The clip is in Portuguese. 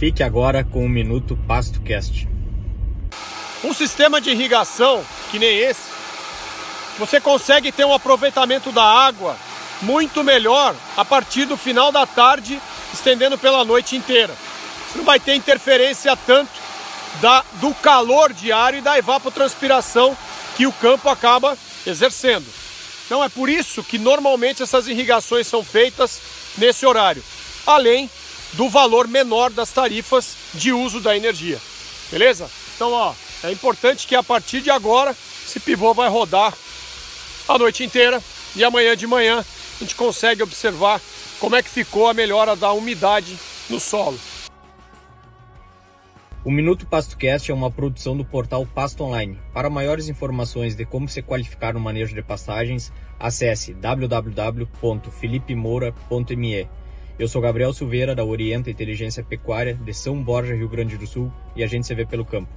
Fique agora com o Minuto PastoCast. Um sistema de irrigação que nem esse, você consegue ter um aproveitamento da água muito melhor a partir do final da tarde, estendendo pela noite inteira. Você não vai ter interferência tanto da, do calor diário e da evapotranspiração que o campo acaba exercendo. Então é por isso que normalmente essas irrigações são feitas nesse horário, além do valor menor das tarifas de uso da energia. Beleza? Então, ó, é importante que a partir de agora esse pivô vai rodar a noite inteira e amanhã de manhã a gente consegue observar como é que ficou a melhora da umidade no solo. O Minuto PastoCast é uma produção do portal Pasto Online. Para maiores informações de como se qualificar no manejo de pastagens, acesse www.felipemoura.me. Eu sou Gabriel Silveira, da Orienta Inteligência Pecuária, de São Borja, Rio Grande do Sul, e a gente se vê pelo campo.